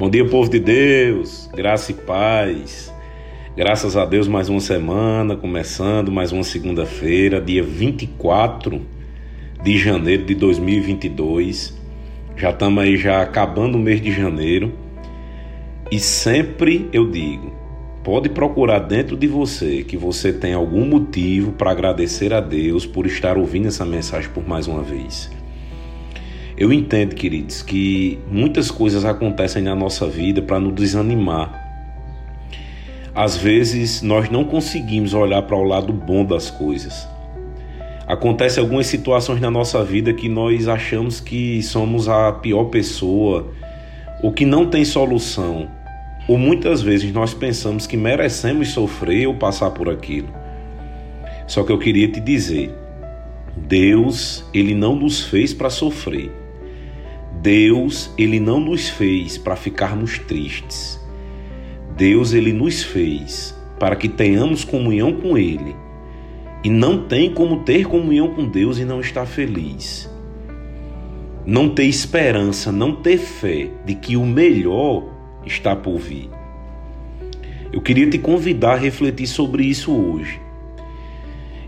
Bom dia, povo de Deus, graça e paz. Graças a Deus, mais uma semana, começando mais uma segunda-feira, dia 24 de janeiro de 2022. Já estamos aí já acabando o mês de janeiro. E sempre eu digo, pode procurar dentro de você que você tem algum motivo para agradecer a Deus por estar ouvindo essa mensagem por mais uma vez. Eu entendo, queridos, que muitas coisas acontecem na nossa vida para nos desanimar. Às vezes nós não conseguimos olhar para o lado bom das coisas. Acontecem algumas situações na nossa vida que nós achamos que somos a pior pessoa, ou que não tem solução, ou muitas vezes nós pensamos que merecemos sofrer ou passar por aquilo. Só que eu queria te dizer, Deus, ele não nos fez para sofrer. Deus, ele não nos fez para ficarmos tristes. Deus, ele nos fez para que tenhamos comunhão com ele. E não tem como ter comunhão com Deus e não estar feliz. Não ter esperança, não ter fé de que o melhor está por vir. Eu queria te convidar a refletir sobre isso hoje.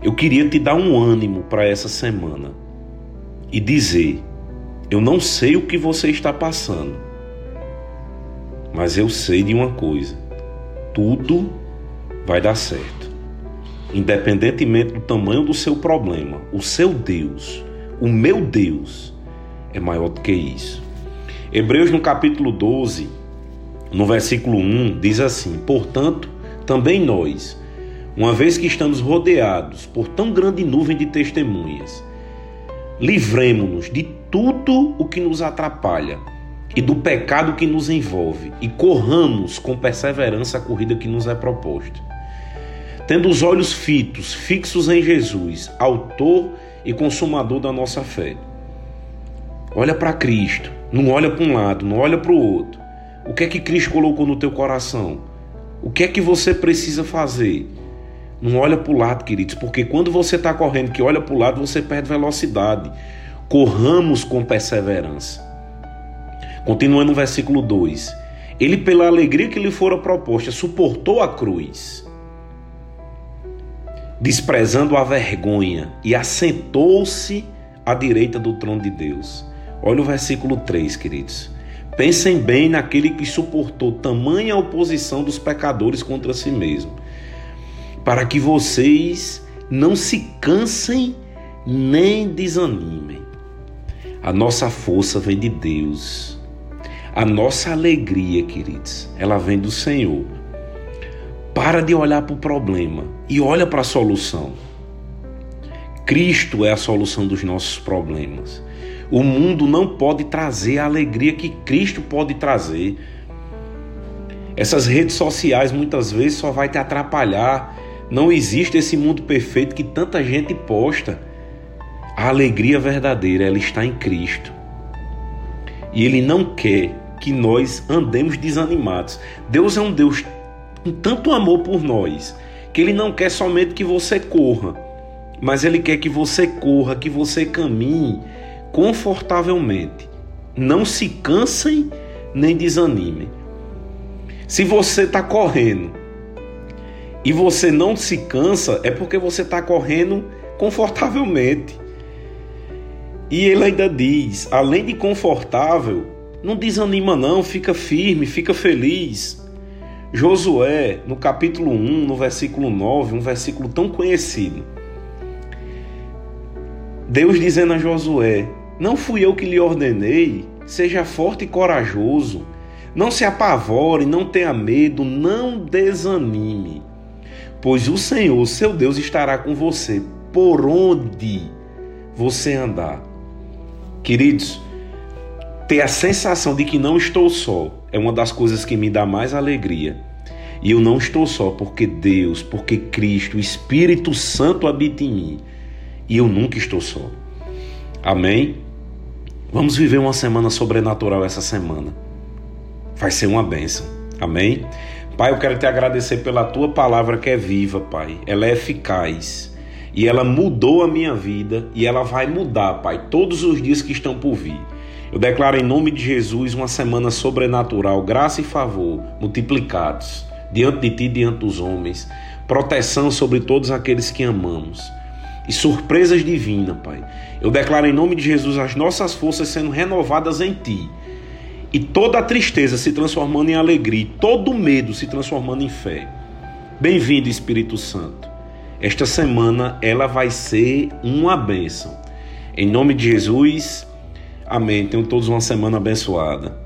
Eu queria te dar um ânimo para essa semana e dizer eu não sei o que você está passando, mas eu sei de uma coisa: tudo vai dar certo. Independentemente do tamanho do seu problema, o seu Deus, o meu Deus, é maior do que isso. Hebreus, no capítulo 12, no versículo 1, diz assim: Portanto, também nós, uma vez que estamos rodeados por tão grande nuvem de testemunhas, livremos-nos de tudo o que nos atrapalha e do pecado que nos envolve e corramos com perseverança a corrida que nos é proposta. Tendo os olhos fitos, fixos em Jesus, autor e consumador da nossa fé. Olha para Cristo, não olha para um lado, não olha para o outro. O que é que Cristo colocou no teu coração? O que é que você precisa fazer? Não olha para o lado, queridos, porque quando você está correndo que olha para o lado, você perde velocidade. Corramos com perseverança. Continuando no versículo 2. Ele, pela alegria que lhe fora proposta, suportou a cruz, desprezando a vergonha, e assentou-se à direita do trono de Deus. Olha o versículo 3, queridos. Pensem bem naquele que suportou tamanha oposição dos pecadores contra si mesmo para que vocês não se cansem nem desanimem. A nossa força vem de Deus. A nossa alegria, queridos, ela vem do Senhor. Para de olhar para o problema e olha para a solução. Cristo é a solução dos nossos problemas. O mundo não pode trazer a alegria que Cristo pode trazer. Essas redes sociais muitas vezes só vai te atrapalhar não existe esse mundo perfeito que tanta gente posta. A alegria verdadeira, ela está em Cristo. E Ele não quer que nós andemos desanimados. Deus é um Deus com tanto amor por nós, que Ele não quer somente que você corra, mas Ele quer que você corra, que você caminhe confortavelmente. Não se cansem nem desanimem. Se você está correndo e você não se cansa, é porque você está correndo confortavelmente. E ele ainda diz: além de confortável, não desanima, não, fica firme, fica feliz. Josué, no capítulo 1, no versículo 9, um versículo tão conhecido. Deus dizendo a Josué: Não fui eu que lhe ordenei, seja forte e corajoso, não se apavore, não tenha medo, não desanime pois o Senhor, seu Deus, estará com você por onde você andar. Queridos, ter a sensação de que não estou só é uma das coisas que me dá mais alegria. E eu não estou só porque Deus, porque Cristo, o Espírito Santo habita em mim. E eu nunca estou só. Amém? Vamos viver uma semana sobrenatural essa semana. Vai ser uma benção. Amém? Pai, eu quero te agradecer pela tua palavra que é viva, Pai. Ela é eficaz e ela mudou a minha vida e ela vai mudar, Pai, todos os dias que estão por vir. Eu declaro em nome de Jesus uma semana sobrenatural, graça e favor multiplicados diante de ti, diante dos homens, proteção sobre todos aqueles que amamos e surpresas divinas, Pai. Eu declaro em nome de Jesus as nossas forças sendo renovadas em Ti. E toda a tristeza se transformando em alegria, todo medo se transformando em fé. Bem-vindo, Espírito Santo. Esta semana ela vai ser uma bênção. Em nome de Jesus, amém. Tenham todos uma semana abençoada.